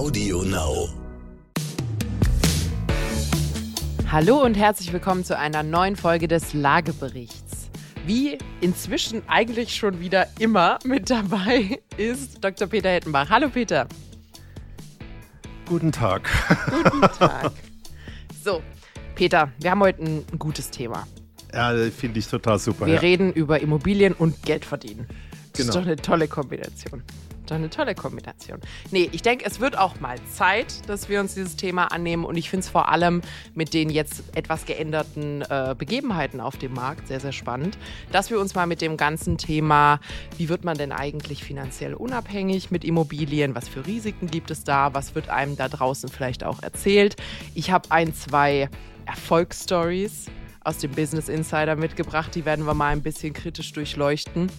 Audio Now. Hallo und herzlich willkommen zu einer neuen Folge des Lageberichts. Wie inzwischen eigentlich schon wieder immer mit dabei ist Dr. Peter Hettenbach. Hallo Peter. Guten Tag. Guten Tag. So, Peter, wir haben heute ein, gutes Thema. Ja, finde ich total super. Wir ja. reden über Immobilien und Geld verdienen. Das Genau. ist doch eine tolle Kombination. Doch eine tolle Kombination. Nee, ich denke, es wird auch mal Zeit, dass wir uns dieses Thema annehmen. Und ich finde es vor allem mit den jetzt etwas geänderten äh, Begebenheiten auf dem Markt sehr, sehr spannend, dass wir uns mal mit dem ganzen Thema, wie wird man denn eigentlich finanziell unabhängig mit Immobilien, was für Risiken gibt es da, was wird einem da draußen vielleicht auch erzählt. Ich habe ein, zwei Erfolgsstories aus dem Business Insider mitgebracht, die werden wir mal ein bisschen kritisch durchleuchten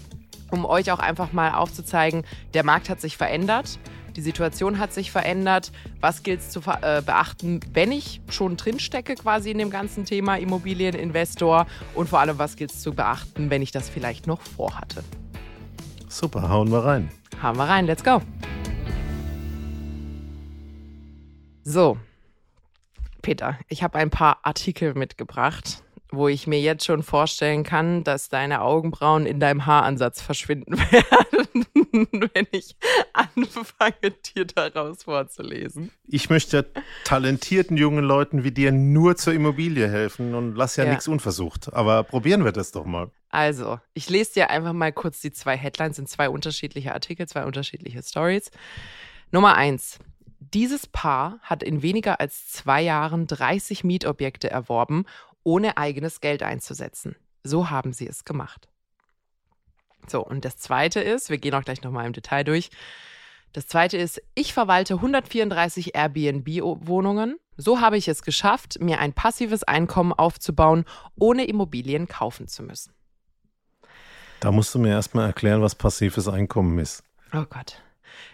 um euch auch einfach mal aufzuzeigen, der Markt hat sich verändert, die Situation hat sich verändert. Was gilt es zu äh, beachten, wenn ich schon drinstecke quasi in dem ganzen Thema Immobilieninvestor und vor allem, was gilt es zu beachten, wenn ich das vielleicht noch vorhatte. Super, hauen wir rein. Haben wir rein, let's go. So, Peter, ich habe ein paar Artikel mitgebracht, wo ich mir jetzt schon vorstellen kann, dass deine Augenbrauen in deinem Haaransatz verschwinden werden, wenn ich anfange, dir daraus vorzulesen. Ich möchte talentierten jungen Leuten wie dir nur zur Immobilie helfen und lass ja, Ja. nichts unversucht. Aber probieren wir das doch mal. Also, ich lese dir einfach mal kurz die zwei Headlines, sind zwei unterschiedliche Artikel, zwei unterschiedliche Stories. Nummer eins. Dieses Paar hat in weniger als zwei Jahren 30 Mietobjekte erworben, ohne eigenes Geld einzusetzen. So haben sie es gemacht. So, und das zweite ist, wir gehen auch gleich nochmal im Detail durch. Das zweite ist, ich verwalte 134 Airbnb-Wohnungen. So habe ich es geschafft, mir ein passives Einkommen aufzubauen, ohne Immobilien kaufen zu müssen. Da musst du mir erstmal erklären, was passives Einkommen ist. Oh Gott.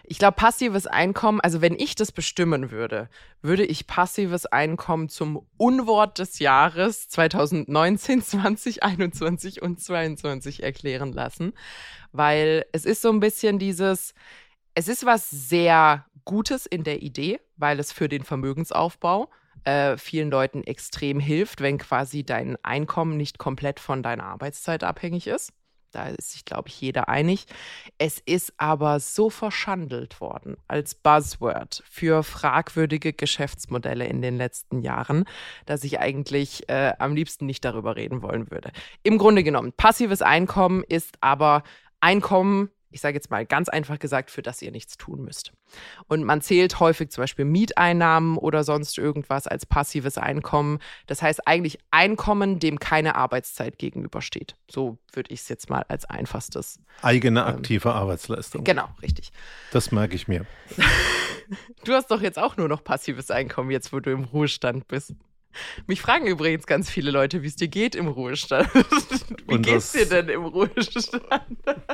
Ich glaube, passives Einkommen, also wenn ich das bestimmen würde, würde ich passives Einkommen zum Unwort des Jahres 2019, 2021 und 2022 erklären lassen. Weil es ist so ein bisschen dieses, es ist was sehr Gutes in der Idee, weil es für den Vermögensaufbau äh, vielen Leuten extrem hilft, wenn quasi dein Einkommen nicht komplett von deiner Arbeitszeit abhängig ist. Da ist sich, glaube ich, jeder einig. Es ist aber so verschandelt worden als Buzzword für fragwürdige Geschäftsmodelle in den letzten Jahren, dass ich eigentlich äh, am liebsten nicht darüber reden wollen würde. Im Grunde genommen, passives Einkommen ist aber Einkommen, ich sage jetzt mal ganz einfach gesagt, für das ihr nichts tun müsst. Und man zählt häufig zum Beispiel Mieteinnahmen oder sonst irgendwas als passives Einkommen. Das heißt eigentlich Einkommen, dem keine Arbeitszeit gegenübersteht. So würde ich es jetzt mal als einfachstes. Eigene aktive Arbeitsleistung. Genau, richtig. Das merke ich mir. Du hast doch jetzt auch nur noch passives Einkommen, jetzt wo du im Ruhestand bist. Mich fragen übrigens ganz viele Leute, wie es dir geht im Ruhestand. Wie Und geht's das- dir denn im Ruhestand?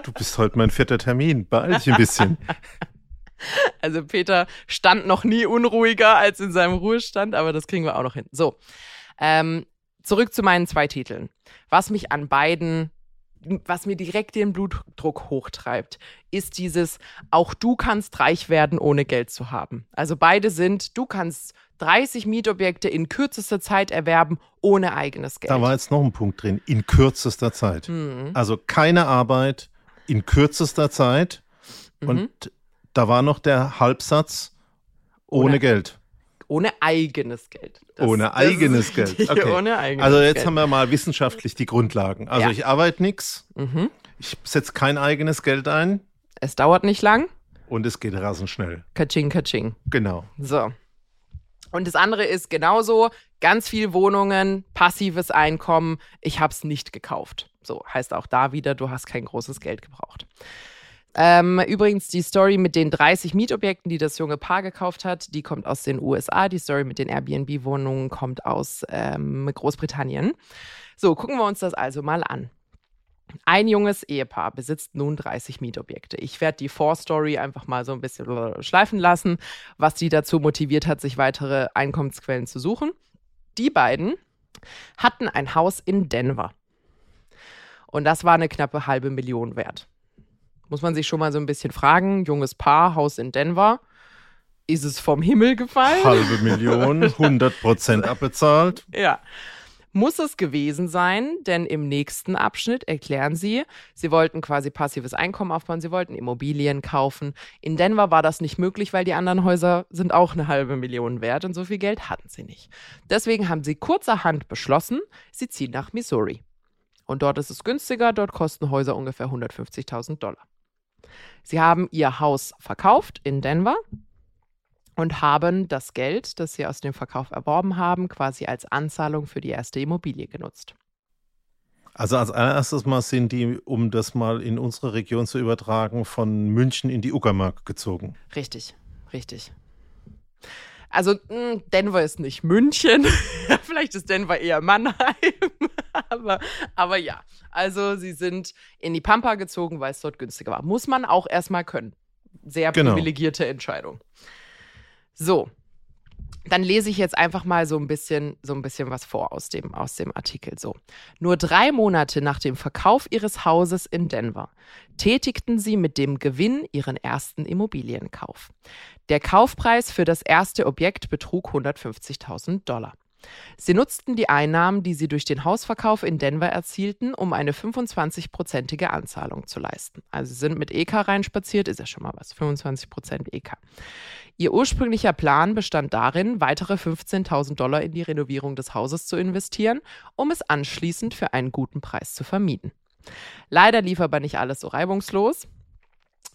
Du bist heute mein vierter Termin. Beeil dich ein bisschen. Also Peter stand noch nie unruhiger als in seinem Ruhestand, aber das kriegen wir auch noch hin. So, ähm, zurück zu meinen zwei Titeln. Was mich an beiden, was mir direkt den Blutdruck hochtreibt, ist dieses, auch du kannst reich werden, ohne Geld zu haben. Also beide sind, du kannst 30 Mietobjekte in kürzester Zeit erwerben, ohne eigenes Geld. Da war jetzt noch ein Punkt drin. In kürzester Zeit. Mhm. Also keine Arbeit in kürzester Zeit. Mhm. Und da war noch der Halbsatz ohne, Ohne- Geld. Ohne eigenes Geld. Das- ohne das eigenes Geld. Okay. Ohne eigenes Also jetzt Geld. haben wir mal wissenschaftlich die Grundlagen. Also Ja. ich arbeite nichts, Mhm. ich setze kein eigenes Geld ein Es dauert nicht lang. und es geht rasend schnell. Kaching, kaching. Genau. So. Und das andere ist genauso, ganz viel Wohnungen, passives Einkommen, ich habe es nicht gekauft. So heißt auch da wieder, du hast kein großes Geld gebraucht. Ähm, übrigens, die Story mit den 30 Mietobjekten, die das junge Paar gekauft hat, die kommt aus den USA. Die Story mit den Airbnb-Wohnungen kommt aus ähm, Großbritannien. So, gucken wir uns das also mal an. Ein junges Ehepaar besitzt nun 30 Mietobjekte. Ich werde die Vorstory einfach mal so ein bisschen schleifen lassen, was die dazu motiviert hat, sich weitere Einkommensquellen zu suchen. Die beiden hatten ein Haus in Denver. Und das war eine knappe halbe Million wert. Muss man sich schon mal so ein bisschen fragen. Junges Paar, Haus in Denver. ist es vom Himmel gefallen. Halbe Million, 100 Prozent abbezahlt. Ja. Muss es gewesen sein, denn im nächsten Abschnitt erklären sie, sie wollten quasi passives Einkommen aufbauen, sie wollten Immobilien kaufen. In Denver war das nicht möglich, weil die anderen Häuser sind auch eine halbe Million wert und so viel Geld hatten sie nicht. Deswegen haben sie kurzerhand beschlossen, sie ziehen nach Missouri. Und dort ist es günstiger, dort kosten Häuser ungefähr 150.000 Dollar. Sie haben ihr Haus verkauft in Denver und haben das Geld, das sie aus dem Verkauf erworben haben, quasi als Anzahlung für die erste Immobilie genutzt. Also als allererstes Mal sind die, um das mal in unsere Region zu übertragen, von München in die Uckermark gezogen. Richtig, richtig. Also hm, Denver ist nicht München, vielleicht ist Denver eher Mannheim, aber, aber ja, also sie sind in die Pampa gezogen, weil es dort günstiger war. Muss man auch erstmal können. Sehr Genau. privilegierte Entscheidung. So, dann lese ich jetzt einfach mal so ein bisschen, so ein bisschen was vor aus dem, aus dem Artikel. So. Nur drei Monate nach dem Verkauf ihres Hauses in Denver tätigten sie mit dem Gewinn ihren ersten Immobilienkauf. Der Kaufpreis für das erste Objekt betrug 150.000 Dollar. Sie nutzten die Einnahmen, die sie durch den Hausverkauf in Denver erzielten, um eine 25-prozentige Anzahlung zu leisten. Also sie sind mit EK reinspaziert, ist ja schon mal was, 25 Prozent EK. Ihr ursprünglicher Plan bestand darin, weitere 15.000 Dollar in die Renovierung des Hauses zu investieren, um es anschließend für einen guten Preis zu vermieten. Leider lief aber nicht alles so reibungslos.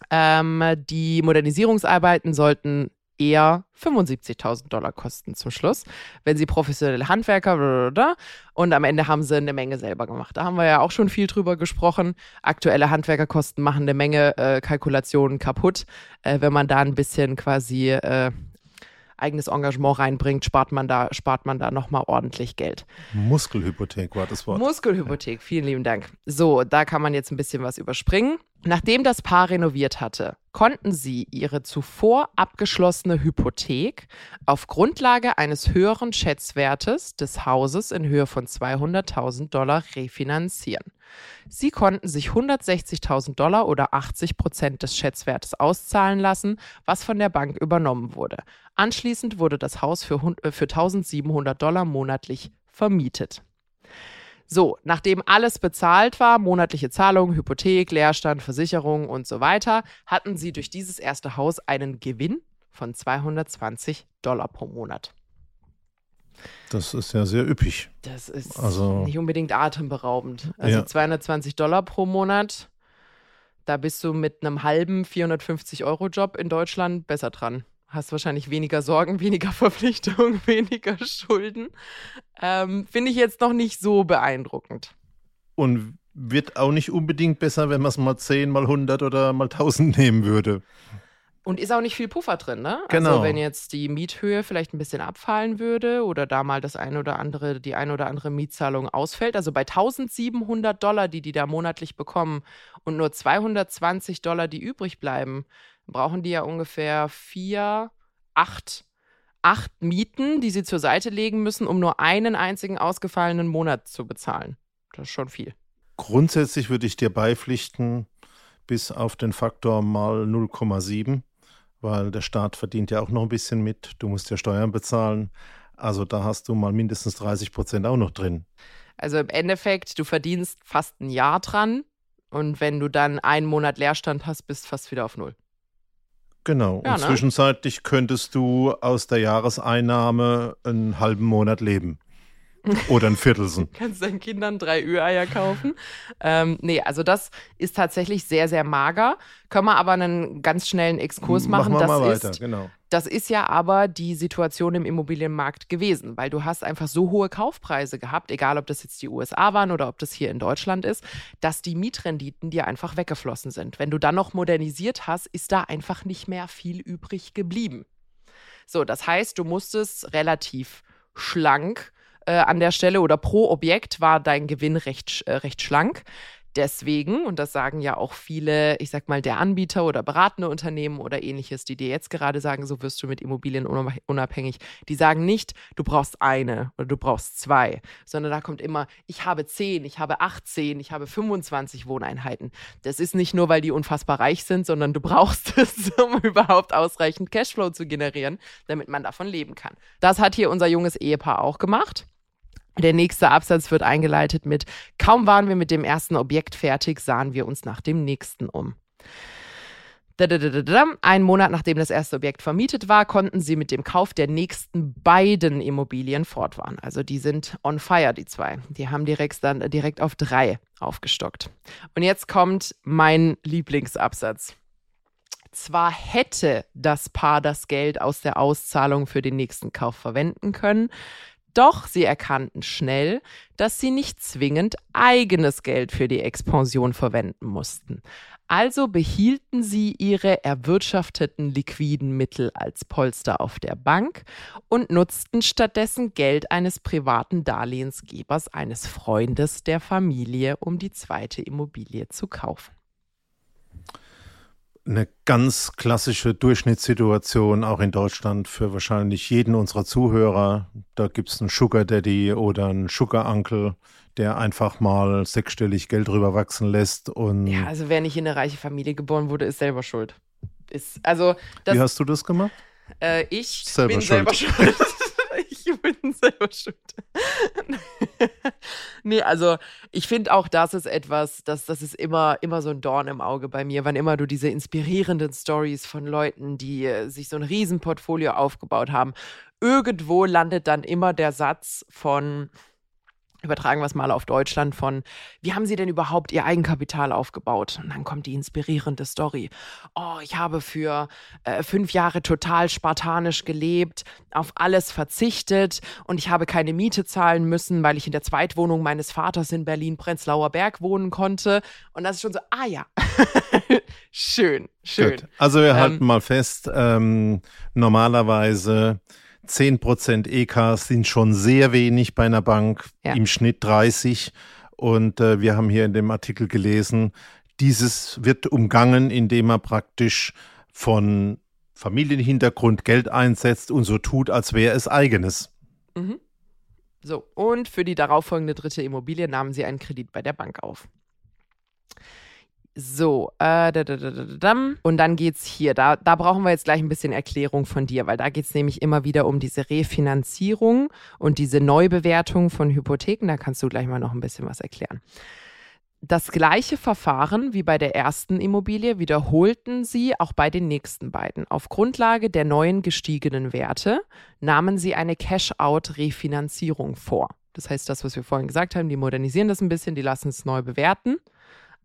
Ähm, die Modernisierungsarbeiten sollten eher 75.000 Dollar kosten zum Schluss, wenn sie professionelle Handwerker blablabla. und am Ende haben sie eine Menge selber gemacht. Da haben wir ja auch schon viel drüber gesprochen. Aktuelle Handwerkerkosten machen eine Menge äh, Kalkulationen kaputt. Äh, wenn man da ein bisschen quasi äh, eigenes Engagement reinbringt, spart man da, spart man da nochmal ordentlich Geld. Muskelhypothek war das Wort. Muskelhypothek, vielen lieben Dank. So, da kann man jetzt ein bisschen was überspringen. Nachdem das Paar renoviert hatte, konnten sie ihre zuvor abgeschlossene Hypothek auf Grundlage eines höheren Schätzwertes des Hauses in Höhe von 200.000 Dollar refinanzieren. Sie konnten sich 160.000 Dollar oder 80 Prozent des Schätzwertes auszahlen lassen, was von der Bank übernommen wurde. Anschließend wurde das Haus für, äh, für 1.700 Dollar monatlich vermietet. So, nachdem alles bezahlt war, monatliche Zahlungen, Hypothek, Leerstand, Versicherung und so weiter, hatten sie durch dieses erste Haus einen Gewinn von 220 Dollar pro Monat. Das ist ja sehr üppig. Das ist Also- nicht unbedingt atemberaubend. Also Ja. 220 Dollar pro Monat, da bist du mit einem halben 450-Euro-Job in Deutschland besser dran. Hast wahrscheinlich weniger Sorgen, weniger Verpflichtungen, weniger Schulden. Ähm, Finde ich jetzt noch nicht so beeindruckend. Und wird auch nicht unbedingt besser, wenn man es mal 10, mal 100 oder mal 1000 nehmen würde. Und ist auch nicht viel Puffer drin, ne? Genau. Also wenn jetzt die Miethöhe vielleicht ein bisschen abfallen würde oder da mal das eine oder andere, die eine oder andere Mietzahlung ausfällt. Also bei 1700 Dollar, die die da monatlich bekommen und nur 220 Dollar, die übrig bleiben, brauchen die ja ungefähr vier, acht, acht Mieten, die sie zur Seite legen müssen, um nur einen einzigen ausgefallenen Monat zu bezahlen. Das ist schon viel. Grundsätzlich würde ich dir beipflichten, bis auf den Faktor mal 0,7, weil der Staat verdient ja auch noch ein bisschen mit. Du musst ja Steuern bezahlen. Also da hast du mal mindestens 30 Prozent auch noch drin. Also im Endeffekt, du verdienst fast ein Jahr dran und wenn du dann einen Monat Leerstand hast, bist fast wieder auf Null. Genau. Ja, Und ne? zwischenzeitlich könntest du aus der Jahreseinnahme einen halben Monat leben. Oder ein Viertelsen. Kannst deinen Kindern drei Ü-Eier kaufen. Ähm, nee, also das ist tatsächlich sehr, sehr mager. Können wir aber einen ganz schnellen Exkurs machen. wir das, mal weiter, ist, genau. Das ist ja aber die Situation im Immobilienmarkt gewesen, weil du hast einfach so hohe Kaufpreise gehabt, egal ob das jetzt die USA waren oder ob das hier in Deutschland ist, dass die Mietrenditen dir einfach weggeflossen sind. Wenn du dann noch modernisiert hast, ist da einfach nicht mehr viel übrig geblieben. So, das heißt, du musstest relativ schlank äh, an der Stelle oder pro Objekt war dein Gewinn recht, äh, recht schlank. Deswegen, und das sagen ja auch viele, ich sag mal, der Anbieter oder beratende Unternehmen oder ähnliches, die dir jetzt gerade sagen, so wirst du mit Immobilien unabhängig, die sagen nicht, du brauchst eine oder du brauchst zwei, sondern da kommt immer, ich habe zehn, ich habe 18, ich habe 25 Wohneinheiten. Das ist nicht nur, weil die unfassbar reich sind, sondern du brauchst es, um überhaupt ausreichend Cashflow zu generieren, damit man davon leben kann. Das hat hier unser junges Ehepaar auch gemacht. Der nächste Absatz wird eingeleitet mit Kaum waren wir mit dem ersten Objekt fertig, sahen wir uns nach dem nächsten um. Ein Monat nachdem das erste Objekt vermietet war, konnten sie mit dem Kauf der nächsten beiden Immobilien fortfahren. Also die sind on fire, die zwei. Die haben direkt, dann, direkt auf drei aufgestockt. Und jetzt kommt mein Lieblingsabsatz. Zwar hätte das Paar das Geld aus der Auszahlung für den nächsten Kauf verwenden können, doch sie erkannten schnell, dass sie nicht zwingend eigenes Geld für die Expansion verwenden mussten. Also behielten sie ihre erwirtschafteten liquiden Mittel als Polster auf der Bank und nutzten stattdessen Geld eines privaten Darlehensgebers, eines Freundes der Familie, um die zweite Immobilie zu kaufen eine ganz klassische Durchschnittssituation, auch in Deutschland, für wahrscheinlich jeden unserer Zuhörer. Da gibt es einen Sugar Daddy oder einen Sugar Uncle, der einfach mal sechsstellig Geld rüberwachsen lässt. Und ja, also wer nicht in eine reiche Familie geboren wurde, ist selber schuld. Ist, also das, Wie hast du das gemacht? Äh, ich selber bin schuld. selber schuld. selber schuld. nee, also ich finde auch, das ist etwas, das, das ist immer, immer so ein Dorn im Auge bei mir, wann immer du diese inspirierenden Stories von Leuten, die äh, sich so ein Riesenportfolio aufgebaut haben, irgendwo landet dann immer der Satz von, Übertragen wir es mal auf Deutschland von, wie haben Sie denn überhaupt Ihr Eigenkapital aufgebaut? Und dann kommt die inspirierende Story. Oh, ich habe für äh, fünf Jahre total spartanisch gelebt, auf alles verzichtet und ich habe keine Miete zahlen müssen, weil ich in der Zweitwohnung meines Vaters in Berlin-Prenzlauer Berg wohnen konnte. Und das ist schon so, ah ja, schön, schön. Gut. Also wir ähm, halten mal fest, ähm, normalerweise 10% EK sind schon sehr wenig bei einer Bank, ja. im Schnitt 30. Und äh, wir haben hier in dem Artikel gelesen, dieses wird umgangen, indem man praktisch von Familienhintergrund Geld einsetzt und so tut, als wäre es eigenes. Mhm. So, und für die darauffolgende dritte Immobilie nahmen sie einen Kredit bei der Bank auf. So, äh, da, da, da, und dann geht's hier. Da, da brauchen wir jetzt gleich ein bisschen Erklärung von dir, weil da geht's nämlich immer wieder um diese Refinanzierung und diese Neubewertung von Hypotheken. Da kannst du gleich mal noch ein bisschen was erklären. Das gleiche Verfahren wie bei der ersten Immobilie wiederholten sie auch bei den nächsten beiden. Auf Grundlage der neuen gestiegenen Werte nahmen sie eine Cash-out-Refinanzierung vor. Das heißt, das, was wir vorhin gesagt haben, die modernisieren das ein bisschen, die lassen es neu bewerten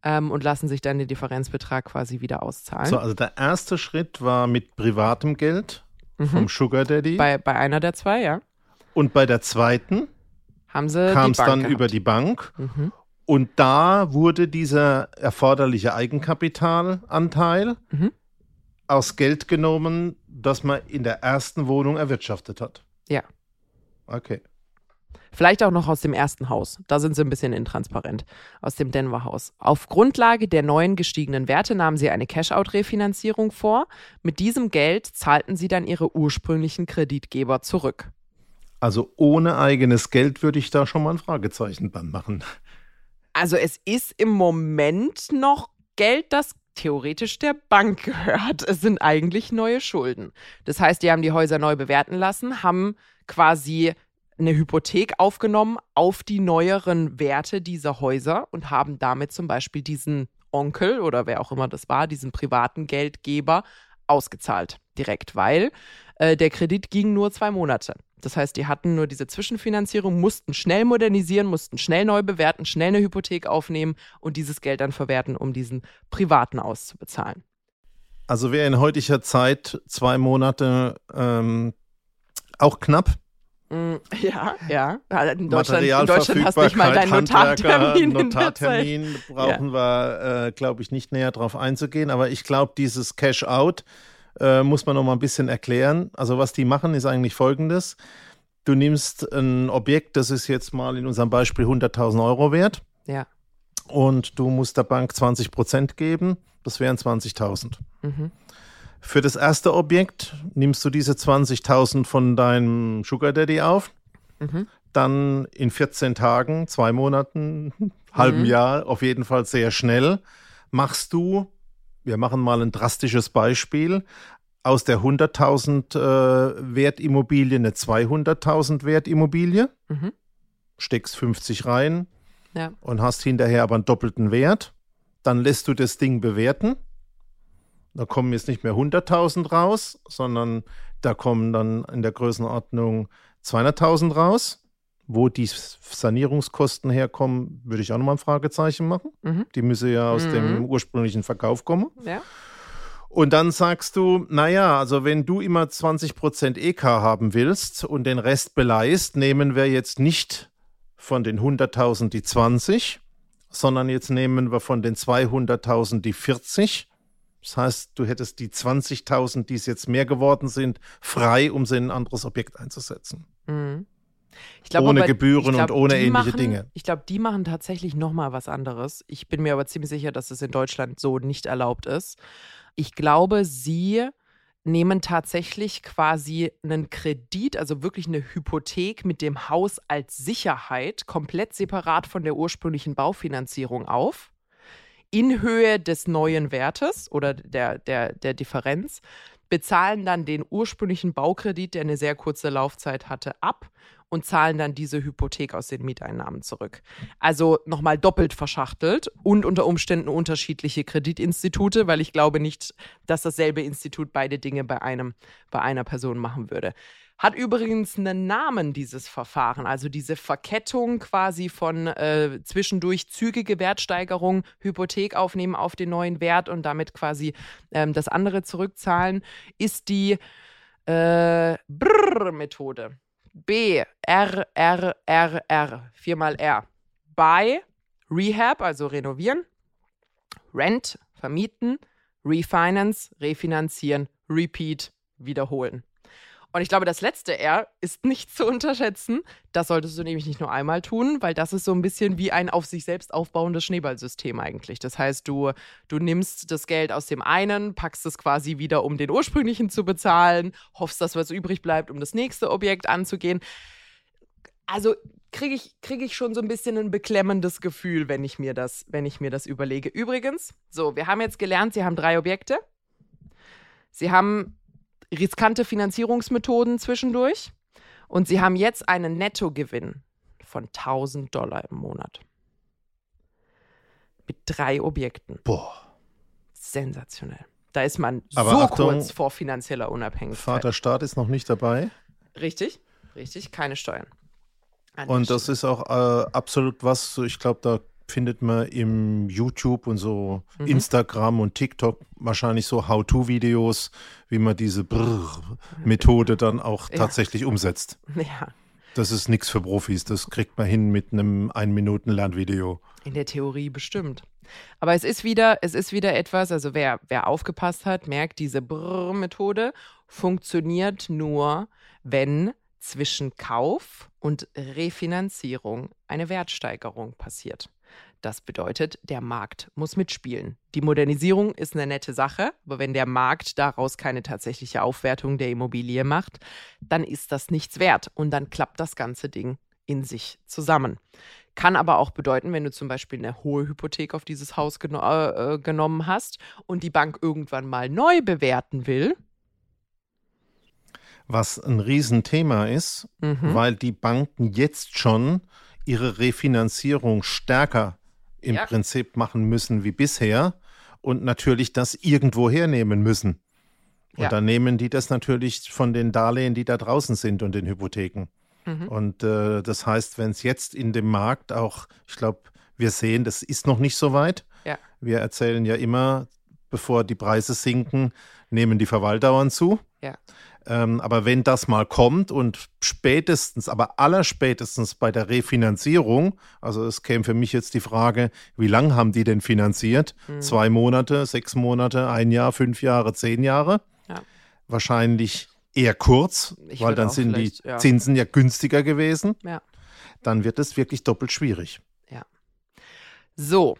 ähm, und lassen sich dann den Differenzbetrag quasi wieder auszahlen. So, also der erste Schritt war mit privatem Geld mhm. vom Sugar Daddy. Bei, bei einer der zwei, ja. Und bei der zweiten kam es dann gehabt. über die Bank. Mhm. Und da wurde dieser erforderliche Eigenkapitalanteil mhm. aus Geld genommen, das man in der ersten Wohnung erwirtschaftet hat. Ja. Okay. Vielleicht auch noch aus dem ersten Haus. Da sind sie ein bisschen intransparent. Aus dem Denver Haus. Auf Grundlage der neuen gestiegenen Werte nahmen sie eine Cash-out-Refinanzierung vor. Mit diesem Geld zahlten sie dann ihre ursprünglichen Kreditgeber zurück. Also ohne eigenes Geld würde ich da schon mal ein Fragezeichen dran machen. Also es ist im Moment noch Geld, das theoretisch der Bank gehört. Es sind eigentlich neue Schulden. Das heißt, die haben die Häuser neu bewerten lassen, haben quasi eine Hypothek aufgenommen auf die neueren Werte dieser Häuser und haben damit zum Beispiel diesen Onkel oder wer auch immer das war, diesen privaten Geldgeber ausgezahlt direkt, weil äh, der Kredit ging nur zwei Monate. Das heißt, die hatten nur diese Zwischenfinanzierung, mussten schnell modernisieren, mussten schnell neu bewerten, schnell eine Hypothek aufnehmen und dieses Geld dann verwerten, um diesen privaten auszubezahlen. Also wäre in heutiger Zeit zwei Monate ähm, auch knapp, ja, ja. In Deutschland, in Deutschland hast du nicht mal deinen Notartermin. Notartermin brauchen ja. wir, äh, glaube ich, nicht näher drauf einzugehen. Aber ich glaube, dieses Cash-out äh, muss man noch mal ein bisschen erklären. Also was die machen, ist eigentlich folgendes. Du nimmst ein Objekt, das ist jetzt mal in unserem Beispiel 100.000 Euro wert. Ja. und du musst der Bank 20 Prozent geben, das wären 20.000. Mhm. Für das erste Objekt nimmst du diese 20.000 von deinem Sugar Daddy auf, Mhm. dann in 14 Tagen, zwei Monaten, halben Mhm. Jahr, auf jeden Fall sehr schnell, machst du, wir machen mal ein drastisches Beispiel, aus der 100.000 äh, Wertimmobilie eine 200.000 Wertimmobilie, Mhm. steckst 50 rein Ja. und hast hinterher aber einen doppelten Wert. Dann lässt du das Ding bewerten. Da kommen jetzt nicht mehr 100.000 raus, sondern da kommen dann in der Größenordnung 200.000 raus. Wo die Sanierungskosten herkommen, würde ich auch nochmal ein Fragezeichen machen. Mhm. Die müssen ja aus Mhm. dem ursprünglichen Verkauf kommen. Ja. Und dann sagst du, naja, also wenn du immer 20% EK haben willst und den Rest beleihst, nehmen wir jetzt nicht von den 100.000 die 20, sondern jetzt nehmen wir von den 200.000 die 40. Das heißt, du hättest die 20.000, die es jetzt mehr geworden sind, frei, um sie in ein anderes Objekt einzusetzen. Mhm. Glaub Ohne aber- Gebühren glaub, und ohne ähnliche machen, Dinge. Ich glaube, die machen tatsächlich noch mal was anderes. Ich bin mir aber ziemlich sicher, dass es in Deutschland so nicht erlaubt ist. Ich glaube, sie nehmen tatsächlich quasi einen Kredit, also wirklich eine Hypothek mit dem Haus als Sicherheit, komplett separat von der ursprünglichen Baufinanzierung auf, in Höhe des neuen Wertes oder der, der, der Differenz, bezahlen dann den ursprünglichen Baukredit, der eine sehr kurze Laufzeit hatte, ab und zahlen dann diese Hypothek aus den Mieteinnahmen zurück. Also nochmal doppelt verschachtelt und unter Umständen unterschiedliche Kreditinstitute, weil ich glaube nicht, dass dasselbe Institut beide Dinge bei einem, bei einer Person machen würde. Hat übrigens einen Namen, dieses Verfahren, also diese Verkettung quasi von äh, zwischendurch zügige Wertsteigerung, Hypothek aufnehmen auf den neuen Wert und damit quasi ähm, das andere zurückzahlen, ist die äh, Brrr-Methode. B, R, R, R, R, viermal R. Buy, Rehab, also renovieren. Rent, vermieten. Refinance, refinanzieren. Repeat, wiederholen. Und ich glaube, das letzte R ist nicht zu unterschätzen. Das solltest du nämlich nicht nur einmal tun, weil das ist so ein bisschen wie ein auf sich selbst aufbauendes Schneeballsystem eigentlich. Das heißt, du, du nimmst das Geld aus dem einen, packst es quasi wieder, um den ursprünglichen zu bezahlen, hoffst, dass was übrig bleibt, um das nächste Objekt anzugehen. Also kriege ich, krieg ich schon so ein bisschen ein beklemmendes Gefühl, wenn ich, mir das, wenn ich mir das überlege. Übrigens, so, wir haben jetzt gelernt, Sie haben drei Objekte. Sie haben riskante Finanzierungsmethoden zwischendurch und sie haben jetzt einen Nettogewinn von 1000 Dollar im Monat. Mit drei Objekten. Boah. Sensationell. Da ist man Aber so Achtung, kurz vor finanzieller Unabhängigkeit. Vater Staat ist noch nicht dabei. Richtig, richtig, keine Steuern. An Und das ist auch äh, absolut was, ich glaube, da findet man im YouTube und so Mhm. Instagram und TikTok wahrscheinlich so How-To-Videos, wie man diese Brrr-Methode dann auch Ja. tatsächlich umsetzt. Ja, Das ist nichts für Profis, das kriegt man hin mit einem Ein-Minuten-Lernvideo. in der Theorie bestimmt. Aber es ist wieder, es ist wieder etwas, also wer, wer aufgepasst hat, merkt, diese Brrr-Methode funktioniert nur, wenn zwischen Kauf und Refinanzierung eine Wertsteigerung passiert. Das bedeutet, der Markt muss mitspielen. Die Modernisierung ist eine nette Sache, aber wenn der Markt daraus keine tatsächliche Aufwertung der Immobilie macht, dann ist das nichts wert und dann klappt das ganze Ding in sich zusammen. Kann aber auch bedeuten, wenn du zum Beispiel eine hohe Hypothek auf dieses Haus geno äh, äh, genommen hast und die Bank irgendwann mal neu bewerten will. Was ein Riesenthema ist, Mhm. weil die Banken jetzt schon ihre Refinanzierung stärker im Ja. Prinzip machen müssen wie bisher und natürlich das irgendwo hernehmen müssen. Und Ja. dann nehmen die das natürlich von den Darlehen, die da draußen sind und den Hypotheken. Mhm. Und äh, das heißt, wenn es jetzt in dem Markt auch, ich glaube, wir sehen, das ist noch nicht so weit. Ja. Wir erzählen ja immer, bevor die Preise sinken, nehmen die Verweildauern zu. Ja. Ähm, aber wenn das mal kommt und spätestens, aber allerspätestens bei der Refinanzierung, also es käme für mich jetzt die Frage, wie lange haben die denn finanziert? Mhm. Zwei Monate, sechs Monate, ein Jahr, fünf Jahre, zehn Jahre? Ja. Wahrscheinlich eher kurz, Ich weil dann sind die ja. Zinsen ja günstiger gewesen. Ja. Dann wird es wirklich doppelt schwierig. So,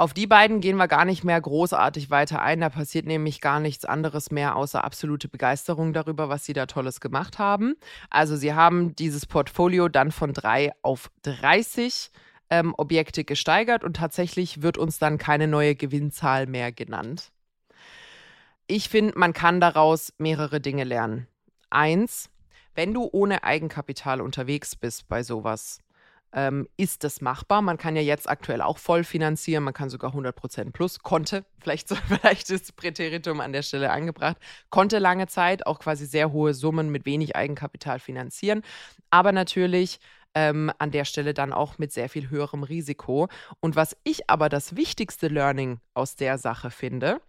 auf die beiden gehen wir gar nicht mehr großartig weiter ein. Da passiert nämlich gar nichts anderes mehr außer absolute Begeisterung darüber, was sie da Tolles gemacht haben. Also sie haben dieses Portfolio dann von drei auf 30 ähm, Objekte gesteigert und tatsächlich wird uns dann keine neue Gewinnzahl mehr genannt. Ich finde, man kann daraus mehrere Dinge lernen. Eins, wenn du ohne Eigenkapital unterwegs bist bei sowas, ähm, ist das machbar? Man kann ja jetzt aktuell auch voll finanzieren, man kann sogar 100% plus, konnte, vielleicht, so, vielleicht ist Präteritum an der Stelle angebracht, konnte lange Zeit auch quasi sehr hohe Summen mit wenig Eigenkapital finanzieren, aber natürlich ähm, an der Stelle dann auch mit sehr viel höherem Risiko. Und was ich aber das wichtigste Learning aus der Sache finde,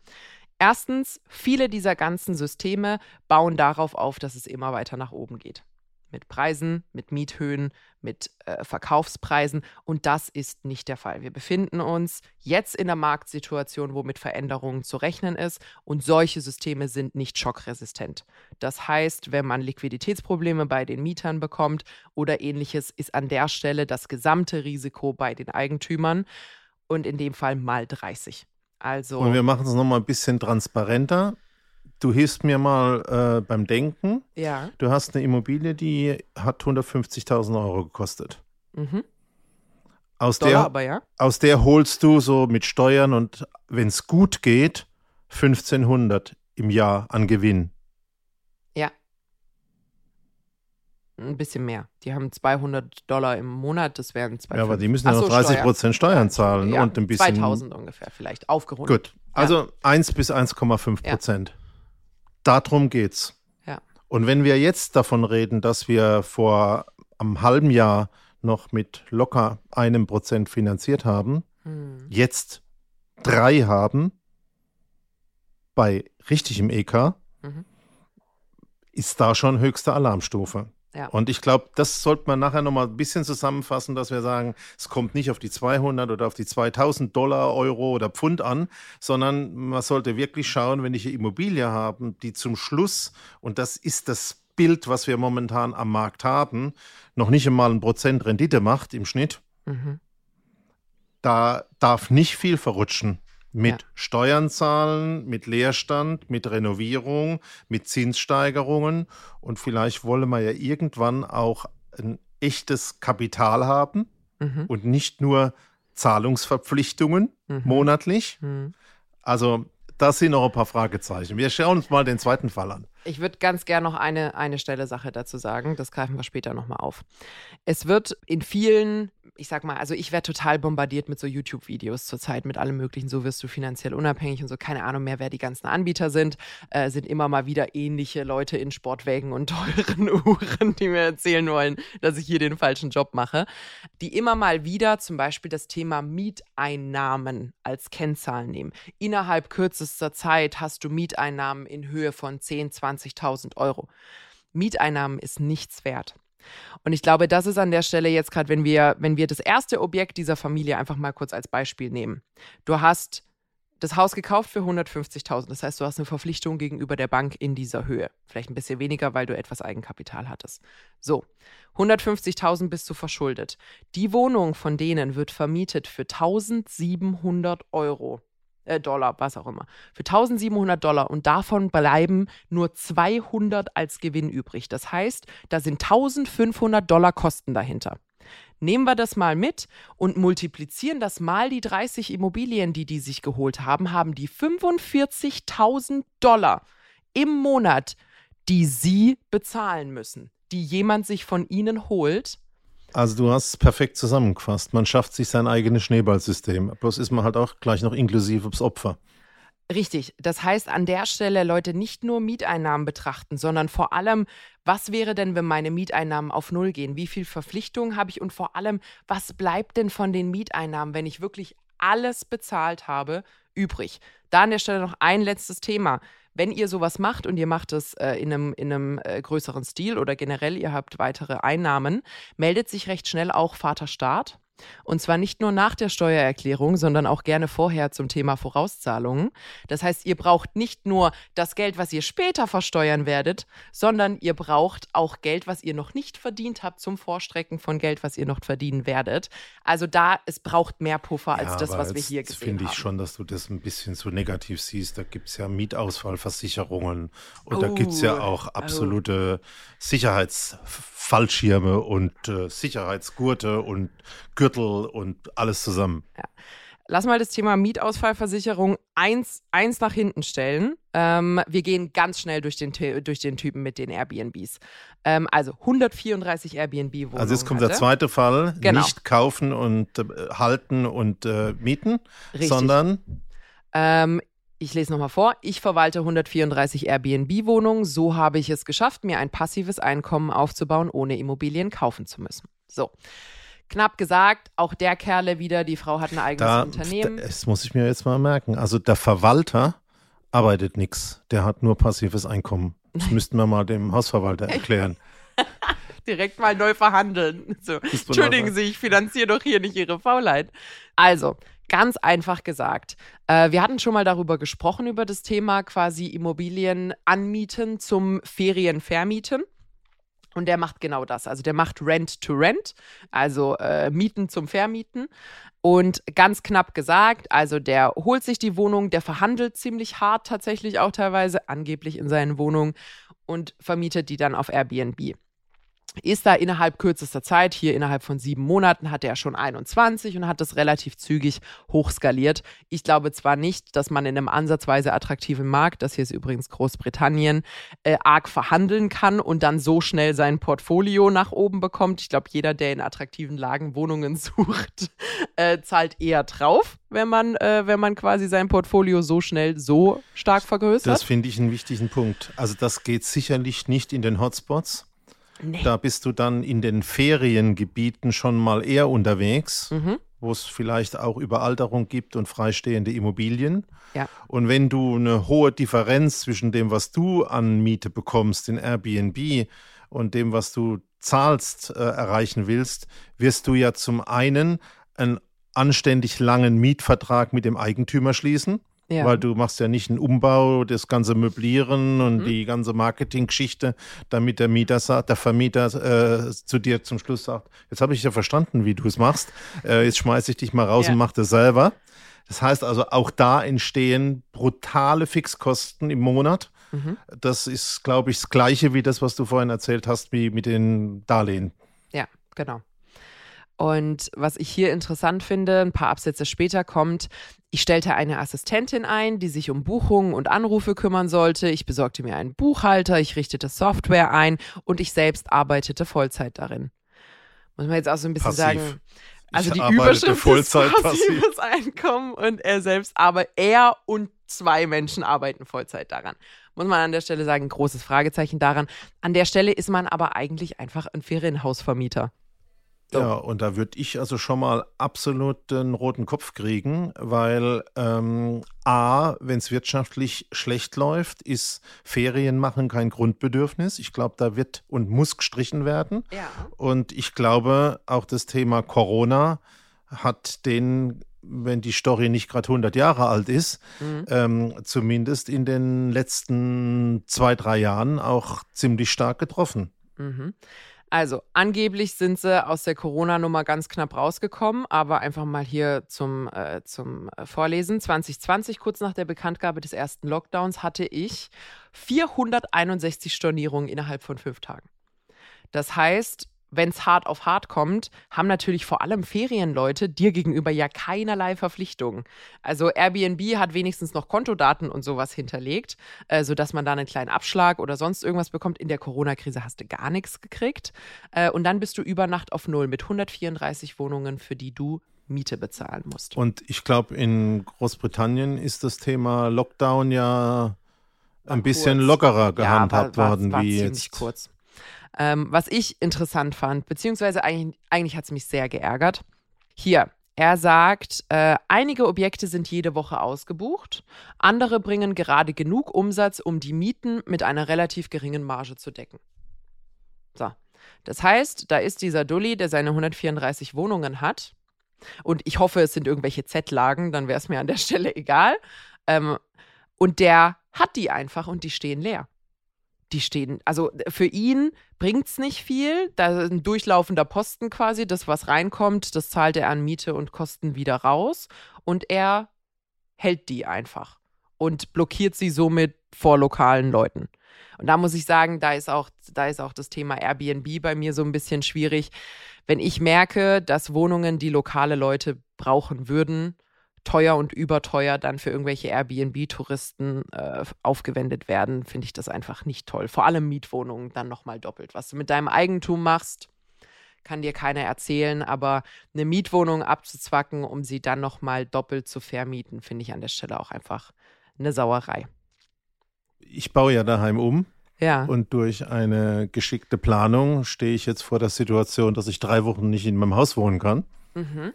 Erstens, viele dieser ganzen Systeme bauen darauf auf, dass es immer weiter nach oben geht mit Preisen, mit Miethöhen, mit äh, Verkaufspreisen. Und das ist nicht der Fall. Wir befinden uns jetzt in einer Marktsituation, wo mit Veränderungen zu rechnen ist. Und solche Systeme sind nicht schockresistent. Das heißt, wenn man Liquiditätsprobleme bei den Mietern bekommt oder ähnliches, ist an der Stelle das gesamte Risiko bei den Eigentümern und in dem Fall mal 30. Also und wir machen es nochmal ein bisschen transparenter du hilfst mir mal äh, beim Denken. Ja. Du hast eine Immobilie, die hat 150.000 Euro gekostet. Mhm. Aus, Dollar der, aber, ja? aus der holst du so mit Steuern und wenn es gut geht, 1500 im Jahr an Gewinn. Ja. Ein bisschen mehr. Die haben 200 Dollar im Monat, das wären 200. Ja, aber die müssen ja noch 30 Prozent Steuern zahlen ja, und ein bisschen. 2000 ungefähr vielleicht, aufgerundet. Gut, also ja. 1 bis 1,5 Prozent. Ja. Darum geht's. Ja. Und wenn wir jetzt davon reden, dass wir vor einem halben Jahr noch mit locker einem Prozent finanziert haben, hm. jetzt drei haben bei richtigem EK, mhm. ist da schon höchste Alarmstufe. Ja. Und ich glaube, das sollte man nachher nochmal ein bisschen zusammenfassen, dass wir sagen, es kommt nicht auf die 200 oder auf die 2000 Dollar, Euro oder Pfund an, sondern man sollte wirklich schauen, wenn ich eine Immobilie habe, die zum Schluss, und das ist das Bild, was wir momentan am Markt haben, noch nicht einmal ein Prozent Rendite macht im Schnitt, mhm. da darf nicht viel verrutschen mit ja. Steuern zahlen, mit Leerstand, mit Renovierung, mit Zinssteigerungen und vielleicht wolle man ja irgendwann auch ein echtes Kapital haben mhm. und nicht nur Zahlungsverpflichtungen mhm. monatlich. Mhm. Also das sind noch ein paar Fragezeichen. Wir schauen uns mal den zweiten Fall an. Ich würde ganz gerne noch eine, eine Stelle Sache dazu sagen. Das greifen wir später nochmal auf. Es wird in vielen ich sag mal, also ich werde total bombardiert mit so YouTube-Videos zurzeit, mit allem Möglichen. So wirst du finanziell unabhängig und so. Keine Ahnung mehr, wer die ganzen Anbieter sind. Äh, sind immer mal wieder ähnliche Leute in Sportwägen und teuren Uhren, die mir erzählen wollen, dass ich hier den falschen Job mache. Die immer mal wieder zum Beispiel das Thema Mieteinnahmen als Kennzahl nehmen. Innerhalb kürzester Zeit hast du Mieteinnahmen in Höhe von 10.000, 20.000 Euro. Mieteinnahmen ist nichts wert. Und ich glaube, das ist an der Stelle jetzt gerade, wenn wir, wenn wir das erste Objekt dieser Familie einfach mal kurz als Beispiel nehmen. Du hast das Haus gekauft für 150.000. Das heißt, du hast eine Verpflichtung gegenüber der Bank in dieser Höhe. Vielleicht ein bisschen weniger, weil du etwas Eigenkapital hattest. So, 150.000 bist du verschuldet. Die Wohnung von denen wird vermietet für 1700 Euro äh, Dollar, was auch immer, für 1700 Dollar und davon bleiben nur 200 als Gewinn übrig. Das heißt, da sind 1500 Dollar Kosten dahinter. Nehmen wir das mal mit und multiplizieren das mal die 30 Immobilien, die die sich geholt haben, haben die 45.000 Dollar im Monat, die sie bezahlen müssen, die jemand sich von ihnen holt also du hast es perfekt zusammengefasst. Man schafft sich sein eigenes Schneeballsystem. Bloß ist man halt auch gleich noch inklusive das Opfer. Richtig. Das heißt, an der Stelle, Leute, nicht nur Mieteinnahmen betrachten, sondern vor allem, was wäre denn, wenn meine Mieteinnahmen auf Null gehen? Wie viel Verpflichtungen habe ich? Und vor allem, was bleibt denn von den Mieteinnahmen, wenn ich wirklich alles bezahlt habe, übrig? Da an der Stelle noch ein letztes Thema wenn ihr sowas macht und ihr macht es äh, in einem, in einem äh, größeren Stil oder generell ihr habt weitere Einnahmen, meldet sich recht schnell auch Vaterstaat. Und zwar nicht nur nach der Steuererklärung, sondern auch gerne vorher zum Thema Vorauszahlungen. Das heißt, ihr braucht nicht nur das Geld, was ihr später versteuern werdet, sondern ihr braucht auch Geld, was ihr noch nicht verdient habt, zum Vorstrecken von Geld, was ihr noch verdienen werdet. Also da, es braucht mehr Puffer als Ja, das, was wir hier gesehen finde ich haben. schon, dass du das ein bisschen zu negativ siehst. Da gibt es ja Mietausfallversicherungen und da Oh, gibt es ja auch absolute Sicherheitsfallschirme und äh, Sicherheitsgurte und Gürtel und alles zusammen. Lass mal das Thema Mietausfallversicherung eins, eins nach hinten stellen. Ähm, wir gehen ganz schnell durch den, durch den Typen mit den Airbnbs. Ähm, also 134 Airbnb-Wohnungen. Also jetzt kommt hatte. der zweite Fall, Genau. nicht kaufen und äh, halten und äh, mieten, Richtig. sondern Ähm, ich lese nochmal vor. Ich verwalte 134 Airbnb-Wohnungen. So habe ich es geschafft, mir ein passives Einkommen aufzubauen, ohne Immobilien kaufen zu müssen. So. Knapp gesagt, auch der Kerle wieder, die Frau hat ein eigenes da, Unternehmen. das muss ich mir jetzt mal merken. Also der Verwalter arbeitet nichts, der hat nur passives Einkommen. Das müssten wir mal dem Hausverwalter erklären. direkt mal neu verhandeln. So, Entschuldigen. Sie, ich finanziere doch hier nicht Ihre Faulheit. Also, ganz einfach gesagt, äh, wir hatten schon mal darüber gesprochen, über das Thema quasi Immobilien anmieten zum Ferienvermieten. Und der macht genau das. Also der macht Rent to Rent, also äh, Mieten zum Vermieten. Und ganz knapp gesagt, also der holt sich die Wohnung, der verhandelt ziemlich hart tatsächlich auch teilweise, angeblich in seinen Wohnungen und vermietet die dann auf Airbnb ist da innerhalb kürzester Zeit, hier innerhalb von sieben Monaten, hat er schon 21 und hat das relativ zügig hochskaliert. Ich glaube zwar nicht, dass man in einem ansatzweise attraktiven Markt, das hier ist übrigens Großbritannien, äh, arg verhandeln kann und dann so schnell sein Portfolio nach oben bekommt. Ich glaube, jeder, der in attraktiven Lagen Wohnungen sucht, äh, zahlt eher drauf, wenn man, äh, wenn man quasi sein Portfolio so schnell so stark vergrößert. Das finde ich einen wichtigen Punkt. Also das geht sicherlich nicht in den Hotspots. Nee. Da bist du dann in den Feriengebieten schon mal eher unterwegs, Mhm. wo es vielleicht auch Überalterung gibt und freistehende Immobilien. Ja. Und wenn du eine hohe Differenz zwischen dem, was du an Miete bekommst in Airbnb und dem, was du zahlst, äh, erreichen willst, wirst du ja zum einen einen anständig langen Mietvertrag mit dem Eigentümer schließen. Ja. Weil du machst ja nicht einen Umbau, das ganze Möblieren und Mhm. die ganze Marketinggeschichte, damit der Mieter sagt, der Vermieter äh, zu dir zum Schluss sagt, jetzt habe ich ja verstanden, wie du es machst, äh, jetzt schmeiße ich dich mal raus Ja. und mach das selber. Das heißt also, auch da entstehen brutale Fixkosten im Monat. Mhm. Das ist, glaube ich, das Gleiche wie das, was du vorhin erzählt hast, wie mit den Darlehen. Ja, genau. Und was ich hier interessant finde, ein paar Absätze später kommt, ich stellte eine Assistentin ein, die sich um Buchungen und Anrufe kümmern sollte. Ich besorgte mir einen Buchhalter, ich richtete Software ein und ich selbst arbeitete Vollzeit darin. Muss man jetzt auch so ein bisschen Passiv. sagen. Also Ich die Überschrift Vollzeit ist passiv. passives Einkommen und er selbst arbeitet, er und zwei Menschen arbeiten Vollzeit daran. Muss man an der Stelle sagen, großes Fragezeichen daran. An der Stelle ist man aber eigentlich einfach ein Ferienhausvermieter. So. Ja, und da würde ich also schon mal absolut den roten Kopf kriegen, weil ähm, A, wenn es wirtschaftlich schlecht läuft, ist Ferien machen kein Grundbedürfnis. Ich glaube, da wird und muss gestrichen werden. Ja. Und ich glaube, auch das Thema Corona hat den, wenn die Story nicht gerade 100 Jahre alt ist, Mhm. ähm, zumindest in den letzten zwei, drei Jahren auch ziemlich stark getroffen. Mhm. Also, angeblich sind sie aus der Corona-Nummer ganz knapp rausgekommen, aber einfach mal hier zum, äh, zum äh, Vorlesen. 2020, kurz nach der Bekanntgabe des ersten Lockdowns, hatte ich 461 Stornierungen innerhalb von fünf Tagen. Das heißt, wenn es hart auf hart kommt, haben natürlich vor allem Ferienleute dir gegenüber ja keinerlei Verpflichtungen. Also Airbnb hat wenigstens noch Kontodaten und sowas hinterlegt, äh, sodass man da einen kleinen Abschlag oder sonst irgendwas bekommt. In der Corona-Krise hast du gar nichts gekriegt. Äh, und dann bist du über Nacht auf Null mit 134 Wohnungen, für die du Miete bezahlen musst. Und ich glaube, in Großbritannien ist das Thema Lockdown ja ein bisschen kurz. lockerer gehandhabt war, war, worden war wie jetzt. kurz. Ähm, was ich interessant fand, beziehungsweise eigentlich, eigentlich hat es mich sehr geärgert. Hier, er sagt, äh, einige Objekte sind jede Woche ausgebucht, andere bringen gerade genug Umsatz, um die Mieten mit einer relativ geringen Marge zu decken. So. Das heißt, da ist dieser Dulli, der seine 134 Wohnungen hat, Und ich hoffe, es sind irgendwelche Z-Lagen, dann wäre es mir an der Stelle egal. Ähm, und der hat die einfach und die stehen leer. Die stehen, also für ihn bringt es nicht viel. Da ist ein durchlaufender Posten quasi. Das, was reinkommt, das zahlt er an Miete und Kosten wieder raus. Und er hält die einfach und blockiert sie somit vor lokalen Leuten. Und da muss ich sagen, da ist auch, da ist auch das Thema Airbnb bei mir so ein bisschen schwierig. Wenn ich merke, dass Wohnungen, die lokale Leute brauchen würden, teuer und überteuer dann für irgendwelche Airbnb-Touristen äh, aufgewendet werden, finde ich das einfach nicht toll. Vor allem Mietwohnungen dann nochmal doppelt. Was du mit deinem Eigentum machst, kann dir keiner erzählen, aber eine Mietwohnung abzuzwacken, um sie dann nochmal doppelt zu vermieten, finde ich an der Stelle auch einfach eine Sauerei. Ich baue ja daheim um. Ja. Und durch eine geschickte Planung stehe ich jetzt vor der Situation, dass ich drei Wochen nicht in meinem Haus wohnen kann. Mhm.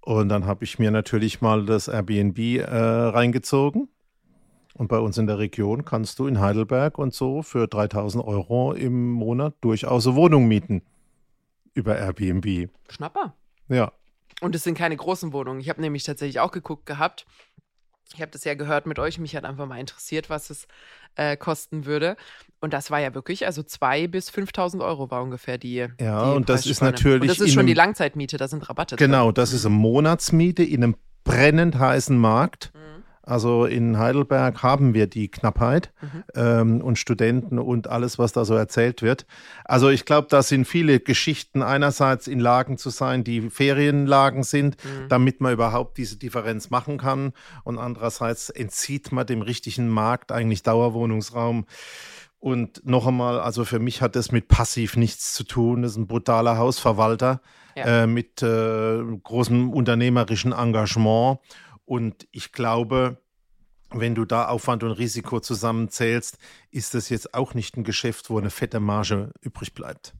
Und dann habe ich mir natürlich mal das Airbnb äh, reingezogen. Und bei uns in der Region kannst du in Heidelberg und so für 3000 Euro im Monat durchaus eine Wohnung mieten. Über Airbnb. Schnapper. Ja. Und es sind keine großen Wohnungen. Ich habe nämlich tatsächlich auch geguckt gehabt. Ich habe das ja gehört mit euch. Mich hat einfach mal interessiert, was es äh, kosten würde. Und das war ja wirklich, also 2.000 bis 5.000 Euro war ungefähr die. Ja, die und das ist natürlich. Und das ist schon die einem- Langzeitmiete, da sind Rabatte Genau, drin. das ist eine Monatsmiete in einem brennend heißen Markt. Mhm. Also in Heidelberg haben wir die Knappheit Mhm. ähm, und Studenten und alles, was da so erzählt wird. Also ich glaube, da sind viele Geschichten einerseits in Lagen zu sein, die Ferienlagen sind, Mhm. damit man überhaupt diese Differenz machen kann. Und andererseits entzieht man dem richtigen Markt eigentlich Dauerwohnungsraum. Und noch einmal, also für mich hat das mit passiv nichts zu tun. Das ist ein brutaler Hausverwalter Ja. äh, mit äh, großem unternehmerischen Engagement. Und ich glaube, wenn du da Aufwand und Risiko zusammenzählst, ist das jetzt auch nicht ein Geschäft, wo eine fette Marge übrig bleibt.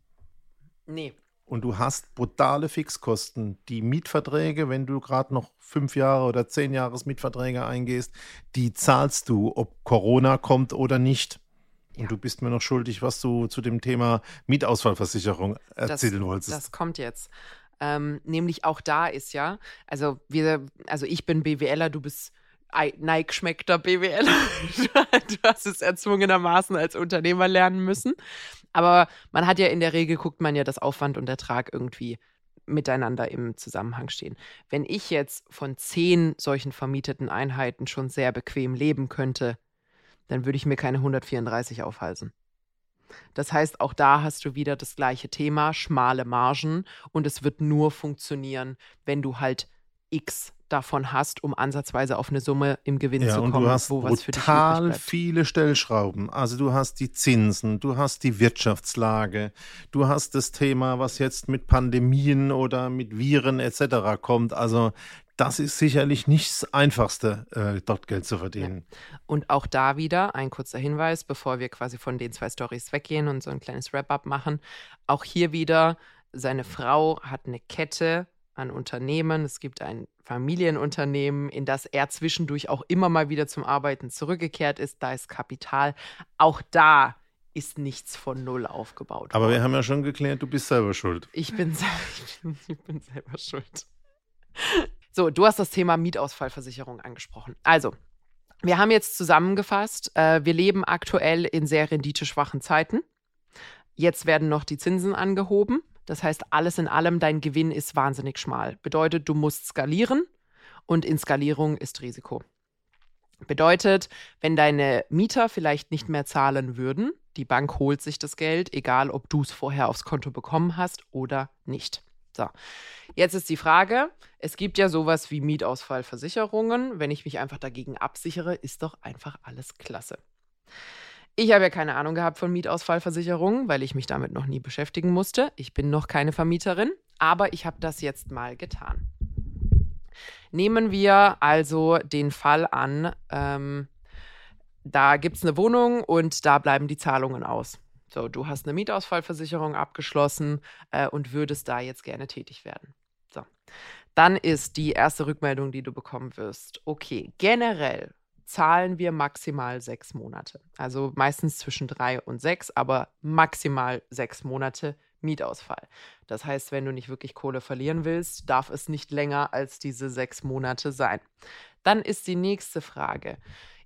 Nee. Und du hast brutale Fixkosten. Die Mietverträge, wenn du gerade noch fünf Jahre oder zehn Jahres Mietverträge eingehst, die zahlst du, ob Corona kommt oder nicht. Ja. Und du bist mir noch schuldig, was du zu dem Thema Mietausfallversicherung erzählen wolltest. Das kommt jetzt. Ähm, nämlich auch da ist ja, also wir, also ich bin BWLer, du bist ei- neigschmeckter BWLer. du hast es erzwungenermaßen als Unternehmer lernen müssen. Aber man hat ja in der Regel, guckt man ja, dass Aufwand und Ertrag irgendwie miteinander im Zusammenhang stehen. Wenn ich jetzt von zehn solchen vermieteten Einheiten schon sehr bequem leben könnte, dann würde ich mir keine 134 aufhalsen. Das heißt, auch da hast du wieder das gleiche Thema, schmale Margen und es wird nur funktionieren, wenn du halt X davon hast, um ansatzweise auf eine Summe im Gewinn Ja, zu und kommen, du hast wo was für dich bleibt. viele Stellschrauben. Also du hast die Zinsen, du hast die Wirtschaftslage, du hast das Thema, was jetzt mit Pandemien oder mit Viren etc. kommt. Also das ist sicherlich nicht das Einfachste, äh, dort Geld zu verdienen. Und auch da wieder ein kurzer Hinweis, bevor wir quasi von den zwei Stories weggehen und so ein kleines Wrap-up machen. Auch hier wieder, seine Frau hat eine Kette an Unternehmen. Es gibt ein Familienunternehmen, in das er zwischendurch auch immer mal wieder zum Arbeiten zurückgekehrt ist. Da ist Kapital. Auch da ist nichts von Null aufgebaut. Aber worden. wir haben ja schon geklärt, du bist selber schuld. Ich bin, ich bin, ich bin selber schuld. So, du hast das Thema Mietausfallversicherung angesprochen. Also, wir haben jetzt zusammengefasst, äh, wir leben aktuell in sehr renditeschwachen Zeiten. Jetzt werden noch die Zinsen angehoben. Das heißt, alles in allem, dein Gewinn ist wahnsinnig schmal. Bedeutet, du musst skalieren und in Skalierung ist Risiko. Bedeutet, wenn deine Mieter vielleicht nicht mehr zahlen würden, die Bank holt sich das Geld, egal ob du es vorher aufs Konto bekommen hast oder nicht. So, jetzt ist die Frage, es gibt ja sowas wie Mietausfallversicherungen. Wenn ich mich einfach dagegen absichere, ist doch einfach alles klasse. Ich habe ja keine Ahnung gehabt von Mietausfallversicherungen, weil ich mich damit noch nie beschäftigen musste. Ich bin noch keine Vermieterin, aber ich habe das jetzt mal getan. Nehmen wir also den Fall an, ähm, da gibt es eine Wohnung und da bleiben die Zahlungen aus. So, du hast eine Mietausfallversicherung abgeschlossen äh, und würdest da jetzt gerne tätig werden. So, dann ist die erste Rückmeldung, die du bekommen wirst, okay, generell zahlen wir maximal sechs Monate. Also meistens zwischen drei und sechs, aber maximal sechs Monate Mietausfall. Das heißt, wenn du nicht wirklich Kohle verlieren willst, darf es nicht länger als diese sechs Monate sein. Dann ist die nächste Frage.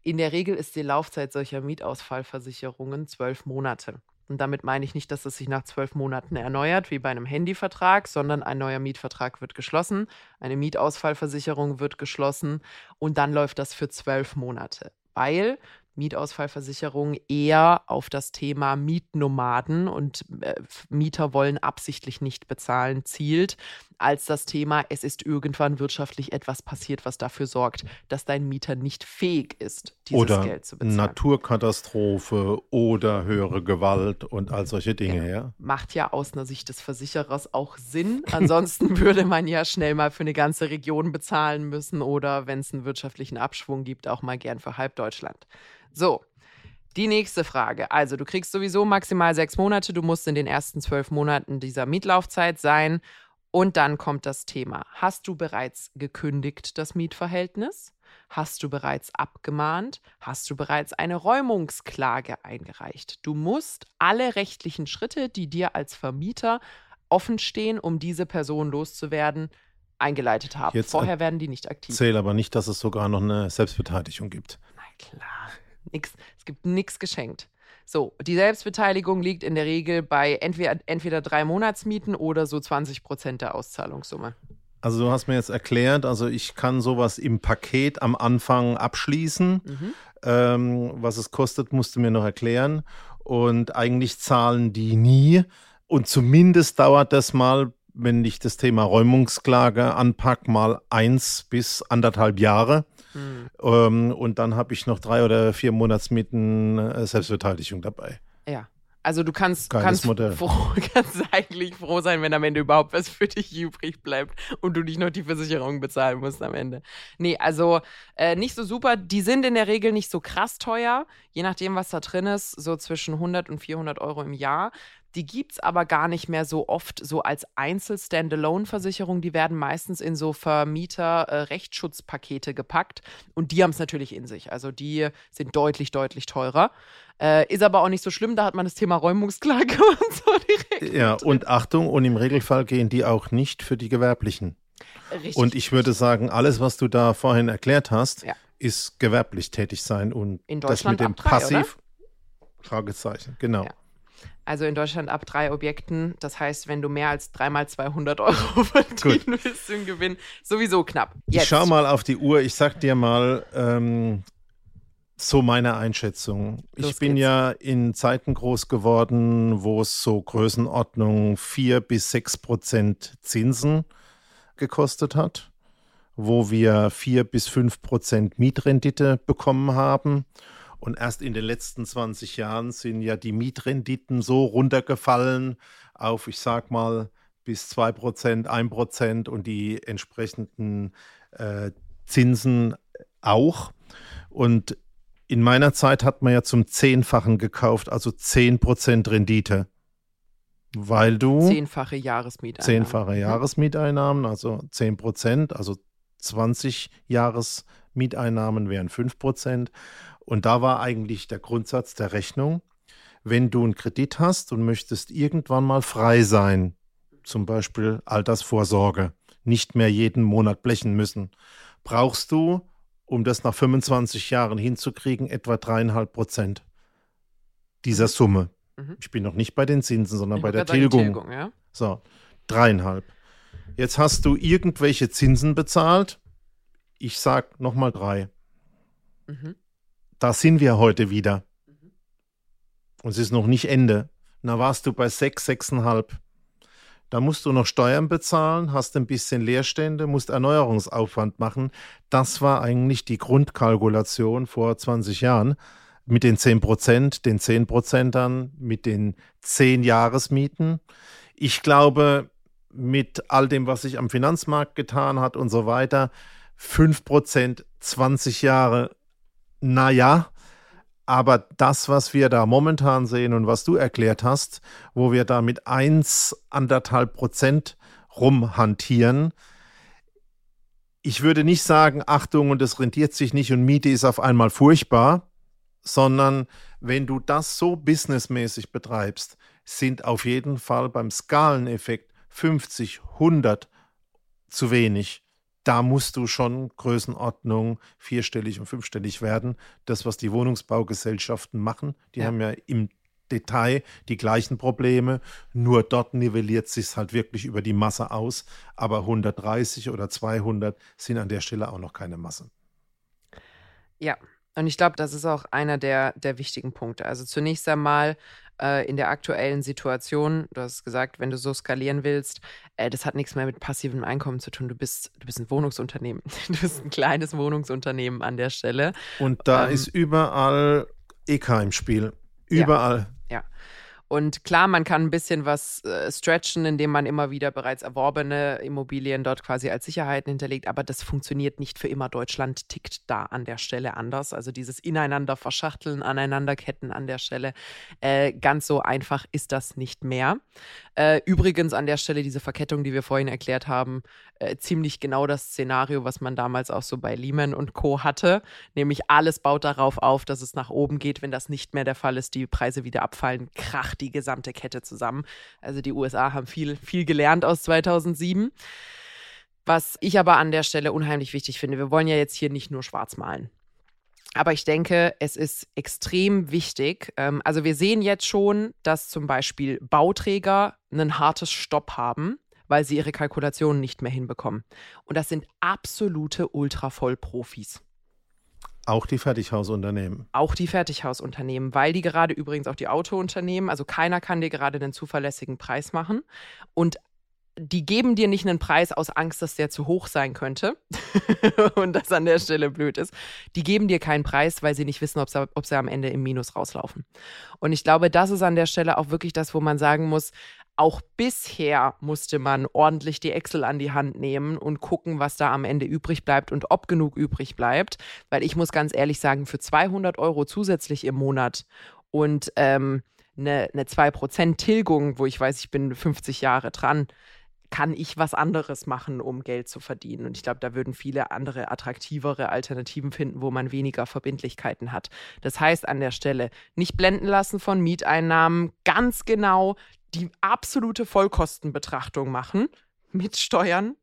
In der Regel ist die Laufzeit solcher Mietausfallversicherungen zwölf Monate. Und damit meine ich nicht, dass es sich nach zwölf Monaten erneuert, wie bei einem Handyvertrag, sondern ein neuer Mietvertrag wird geschlossen, eine Mietausfallversicherung wird geschlossen und dann läuft das für zwölf Monate. Weil Mietausfallversicherung eher auf das Thema Mietnomaden und äh, Mieter wollen absichtlich nicht bezahlen zielt, als das Thema, es ist irgendwann wirtschaftlich etwas passiert, was dafür sorgt, dass dein Mieter nicht fähig ist, dieses oder Geld zu bezahlen. Naturkatastrophe oder höhere Gewalt und all solche Dinge, ja. ja. Macht ja aus einer Sicht des Versicherers auch Sinn. Ansonsten würde man ja schnell mal für eine ganze Region bezahlen müssen oder wenn es einen wirtschaftlichen Abschwung gibt, auch mal gern für halb Deutschland. So, die nächste Frage. Also, du kriegst sowieso maximal sechs Monate. Du musst in den ersten zwölf Monaten dieser Mietlaufzeit sein. Und dann kommt das Thema. Hast du bereits gekündigt das Mietverhältnis? Hast du bereits abgemahnt? Hast du bereits eine Räumungsklage eingereicht? Du musst alle rechtlichen Schritte, die dir als Vermieter offenstehen, um diese Person loszuwerden, eingeleitet haben. Jetzt Vorher werden die nicht aktiv. Zähl aber nicht, dass es sogar noch eine Selbstbeteiligung gibt. Na klar. Nix, es gibt nichts geschenkt. So, die Selbstbeteiligung liegt in der Regel bei entweder, entweder drei Monatsmieten oder so 20 Prozent der Auszahlungssumme. Also du hast mir jetzt erklärt, also ich kann sowas im Paket am Anfang abschließen. Mhm. Ähm, was es kostet, musst du mir noch erklären. Und eigentlich zahlen die nie. Und zumindest dauert das mal, wenn ich das Thema Räumungsklage anpacke, mal eins bis anderthalb Jahre. Mhm. Ähm, und dann habe ich noch drei oder vier Monatsmieten äh, Selbstbeteiligung dabei. Ja. Also du kannst, kannst, froh, kannst eigentlich froh sein, wenn am Ende überhaupt was für dich übrig bleibt und du nicht noch die Versicherung bezahlen musst am Ende. Nee, also äh, nicht so super. Die sind in der Regel nicht so krass teuer, je nachdem, was da drin ist, so zwischen 100 und 400 Euro im Jahr. Die gibt es aber gar nicht mehr so oft so als Einzel-Standalone-Versicherung. Die werden meistens in so Vermieter-Rechtsschutzpakete gepackt und die haben es natürlich in sich. Also die sind deutlich, deutlich teurer. Äh, ist aber auch nicht so schlimm, da hat man das Thema Räumungsklage und so direkt. Ja, und Achtung, und im Regelfall gehen die auch nicht für die Gewerblichen. Richtig. Und ich würde sagen, alles, was du da vorhin erklärt hast, ja. ist gewerblich tätig sein und das mit dem drei, Passiv. Oder? Fragezeichen, genau. Ja. Also in Deutschland ab drei Objekten. Das heißt, wenn du mehr als dreimal 200 Euro verdienen willst im Gewinn, sowieso knapp. Jetzt. Ich schau mal auf die Uhr. Ich sag dir mal ähm, so meine Einschätzung. Los ich bin geht's. ja in Zeiten groß geworden, wo es so Größenordnung 4 bis 6 Prozent Zinsen gekostet hat, wo wir 4 bis 5 Prozent Mietrendite bekommen haben und erst in den letzten 20 Jahren sind ja die Mietrenditen so runtergefallen auf, ich sag mal, bis 2 Prozent, 1 Prozent und die entsprechenden äh, Zinsen auch. Und in meiner Zeit hat man ja zum Zehnfachen gekauft, also 10 Prozent Rendite. Weil du. Zehnfache Jahresmieteinnahmen. Zehnfache Jahresmieteinnahmen, also 10 Prozent, also 20 Jahresmieteinnahmen wären 5 Prozent. Und da war eigentlich der Grundsatz der Rechnung, wenn du einen Kredit hast und möchtest irgendwann mal frei sein, zum Beispiel Altersvorsorge, nicht mehr jeden Monat blechen müssen, brauchst du, um das nach 25 Jahren hinzukriegen, etwa dreieinhalb Prozent dieser Summe. Mhm. Ich bin noch nicht bei den Zinsen, sondern ich bei der Tilgung. Tilgung ja? So, dreieinhalb. Jetzt hast du irgendwelche Zinsen bezahlt. Ich sag nochmal drei. Mhm. Da sind wir heute wieder. Und es ist noch nicht Ende. Da warst du bei sechs, sechseinhalb. Da musst du noch Steuern bezahlen, hast ein bisschen Leerstände, musst Erneuerungsaufwand machen. Das war eigentlich die Grundkalkulation vor 20 Jahren mit den 10 Prozent, den 10 Prozentern, mit den 10 Jahresmieten. Ich glaube, mit all dem, was sich am Finanzmarkt getan hat und so weiter, 5 Prozent, 20 Jahre naja, aber das, was wir da momentan sehen und was du erklärt hast, wo wir da mit 1, anderthalb Prozent rumhantieren, ich würde nicht sagen, Achtung, und es rentiert sich nicht und Miete ist auf einmal furchtbar, sondern wenn du das so businessmäßig betreibst, sind auf jeden Fall beim Skaleneffekt 50, 100 zu wenig. Da musst du schon Größenordnung vierstellig und fünfstellig werden. Das, was die Wohnungsbaugesellschaften machen, die ja. haben ja im Detail die gleichen Probleme, nur dort nivelliert sich halt wirklich über die Masse aus, aber 130 oder 200 sind an der Stelle auch noch keine Masse. Ja, und ich glaube, das ist auch einer der, der wichtigen Punkte. Also zunächst einmal äh, in der aktuellen Situation, du hast gesagt, wenn du so skalieren willst, äh, das hat nichts mehr mit passivem Einkommen zu tun. Du bist, du bist ein Wohnungsunternehmen. Du bist ein kleines Wohnungsunternehmen an der Stelle. Und da ähm, ist überall EK im Spiel. Überall. Ja. ja. Und klar, man kann ein bisschen was äh, stretchen, indem man immer wieder bereits erworbene Immobilien dort quasi als Sicherheiten hinterlegt, aber das funktioniert nicht für immer. Deutschland tickt da an der Stelle anders. Also dieses Ineinander verschachteln, Aneinanderketten an der Stelle, äh, ganz so einfach ist das nicht mehr. Äh, übrigens an der Stelle diese Verkettung, die wir vorhin erklärt haben, äh, ziemlich genau das Szenario, was man damals auch so bei Lehman und Co. hatte. Nämlich alles baut darauf auf, dass es nach oben geht. Wenn das nicht mehr der Fall ist, die Preise wieder abfallen, kracht die gesamte Kette zusammen. Also die USA haben viel, viel gelernt aus 2007. Was ich aber an der Stelle unheimlich wichtig finde, wir wollen ja jetzt hier nicht nur schwarz malen. Aber ich denke, es ist extrem wichtig. Ähm, also wir sehen jetzt schon, dass zum Beispiel Bauträger ein hartes Stopp haben weil sie ihre Kalkulationen nicht mehr hinbekommen. Und das sind absolute Ultravollprofis. Auch die Fertighausunternehmen. Auch die Fertighausunternehmen, weil die gerade übrigens auch die Autounternehmen, also keiner kann dir gerade einen zuverlässigen Preis machen. Und die geben dir nicht einen Preis aus Angst, dass der zu hoch sein könnte und das an der Stelle blöd ist. Die geben dir keinen Preis, weil sie nicht wissen, ob sie, ob sie am Ende im Minus rauslaufen. Und ich glaube, das ist an der Stelle auch wirklich das, wo man sagen muss, auch bisher musste man ordentlich die Excel an die Hand nehmen und gucken, was da am Ende übrig bleibt und ob genug übrig bleibt. Weil ich muss ganz ehrlich sagen, für 200 Euro zusätzlich im Monat und ähm, eine, eine 2% Tilgung, wo ich weiß, ich bin 50 Jahre dran, kann ich was anderes machen, um Geld zu verdienen. Und ich glaube, da würden viele andere attraktivere Alternativen finden, wo man weniger Verbindlichkeiten hat. Das heißt an der Stelle nicht blenden lassen von Mieteinnahmen, ganz genau die absolute Vollkostenbetrachtung machen mit Steuern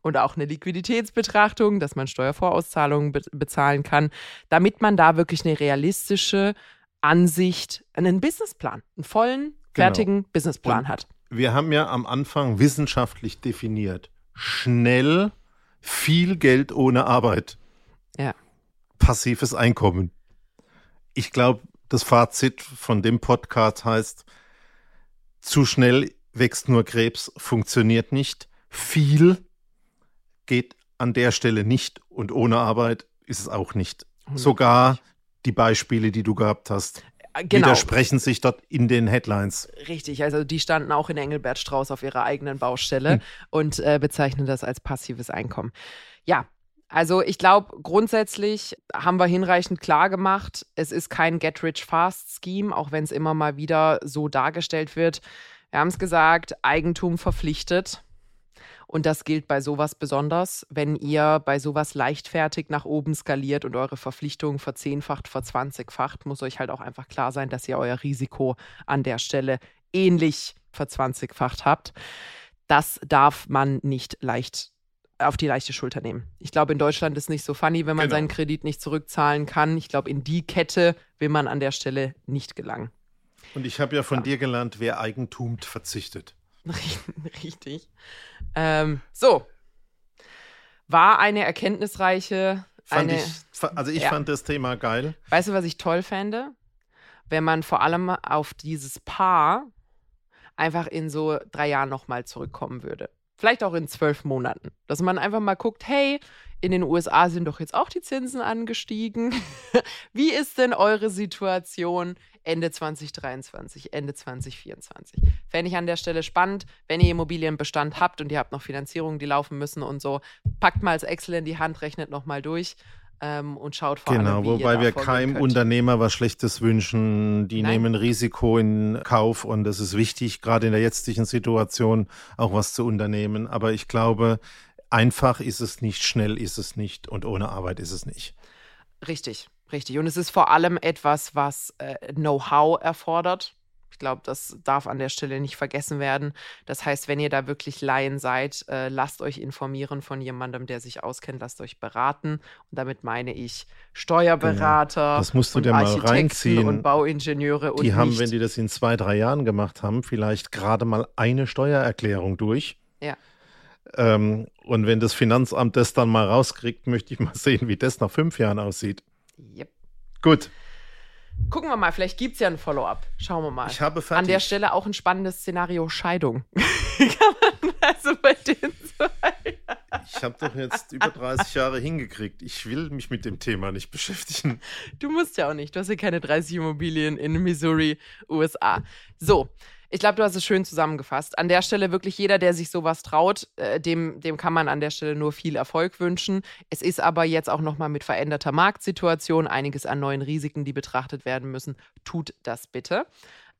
und auch eine Liquiditätsbetrachtung, dass man Steuervorauszahlungen be bezahlen kann, damit man da wirklich eine realistische Ansicht, einen Businessplan, einen vollen, genau. fertigen genau. Businessplan und hat. Wir haben ja am Anfang wissenschaftlich definiert, schnell viel Geld ohne Arbeit. Ja. Passives Einkommen. Ich glaube, das Fazit von dem Podcast heißt, zu schnell wächst nur Krebs, funktioniert nicht. Viel geht an der Stelle nicht und ohne Arbeit ist es auch nicht. Sogar die Beispiele, die du gehabt hast, genau. widersprechen sich dort in den Headlines. Richtig, also die standen auch in Engelbert Strauß auf ihrer eigenen Baustelle hm. und äh, bezeichnen das als passives Einkommen. Ja, also ich glaube, grundsätzlich haben wir hinreichend klar gemacht, es ist kein Get-Rich-Fast-Scheme, auch wenn es immer mal wieder so dargestellt wird. Wir haben es gesagt, Eigentum verpflichtet. Und das gilt bei sowas besonders, wenn ihr bei sowas leichtfertig nach oben skaliert und eure Verpflichtungen verzehnfacht, verzwanzigfacht, muss euch halt auch einfach klar sein, dass ihr euer Risiko an der Stelle ähnlich verzwanzigfacht habt. Das darf man nicht leicht auf die leichte Schulter nehmen. Ich glaube, in Deutschland ist nicht so funny, wenn man genau. seinen Kredit nicht zurückzahlen kann. Ich glaube, in die Kette will man an der Stelle nicht gelangen. Und ich habe ja von ja. dir gelernt, wer Eigentum verzichtet. Richtig. Ähm, so. War eine erkenntnisreiche. Fand eine, ich, also ich ja. fand das Thema geil. Weißt du, was ich toll fände? Wenn man vor allem auf dieses Paar einfach in so drei Jahren nochmal zurückkommen würde. Vielleicht auch in zwölf Monaten. Dass man einfach mal guckt, hey, in den USA sind doch jetzt auch die Zinsen angestiegen. Wie ist denn eure Situation Ende 2023, Ende 2024? Fände ich an der Stelle spannend, wenn ihr Immobilienbestand habt und ihr habt noch Finanzierungen, die laufen müssen und so, packt mal als Excel in die Hand, rechnet nochmal durch ähm, und schaut vor genau, allem, Genau, wobei wir keinem. Unternehmer was Schlechtes wünschen. Die Nein. nehmen Risiko in Kauf und es ist wichtig, gerade in der jetzigen Situation auch was zu unternehmen. Aber ich glaube, einfach ist es nicht, schnell ist es nicht und ohne Arbeit ist es nicht. Richtig, richtig. Und es ist vor allem etwas, was äh, Know-how erfordert. Ich glaube, das darf an der Stelle nicht vergessen werden. Das heißt, wenn ihr da wirklich Laien seid, äh, lasst euch informieren von jemandem, der sich auskennt, lasst euch beraten. Und damit meine ich Steuerberater, genau. das musst du und dir mal Architekten reinziehen. und Bauingenieure. Und Die haben, nicht, wenn die das in zwei, drei Jahren gemacht haben, vielleicht gerade mal eine Steuererklärung durch. Ja. Ähm, und wenn das Finanzamt das dann mal rauskriegt, möchte ich mal sehen, wie das nach fünf Jahren aussieht. Yep. Gut, Gucken wir mal, vielleicht gibt es ja ein Follow-up. Schauen wir mal. ich habe fertig. An der Stelle auch ein spannendes Szenario Scheidung. Kann man also bei den zwei. Ich habe doch jetzt über 30 Jahre hingekriegt. Ich will mich mit dem Thema nicht beschäftigen. Du musst ja auch nicht. Du hast ja keine 30 Immobilien in Missouri, USA. So. Ich glaube, du hast es schön zusammengefasst. An der Stelle wirklich jeder, der sich sowas traut, äh, dem, dem kann man an der Stelle nur viel Erfolg wünschen. Es ist aber jetzt auch nochmal mit veränderter Marktsituation einiges an neuen Risiken, die betrachtet werden müssen. Tut das bitte.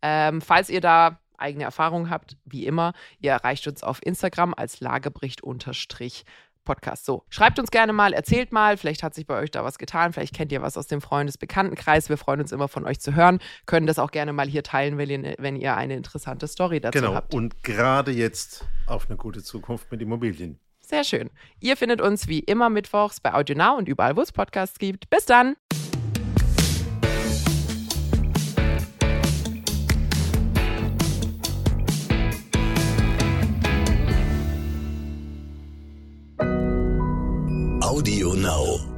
Ähm, falls ihr da eigene Erfahrungen habt, wie immer, ihr erreicht uns auf Instagram als Lagebericht unterstrich Podcast. So, schreibt uns gerne mal, erzählt mal, vielleicht hat sich bei euch da was getan, vielleicht kennt ihr was aus dem Freundesbekanntenkreis. Wir freuen uns immer von euch zu hören, können das auch gerne mal hier teilen, wenn ihr, wenn ihr eine interessante Story dazu Genau. habt. Und gerade jetzt auf eine gute Zukunft mit Immobilien. Sehr schön. Ihr findet uns wie immer mittwochs bei AudioNow und überall, wo es Podcasts gibt. Bis dann! Audio Now.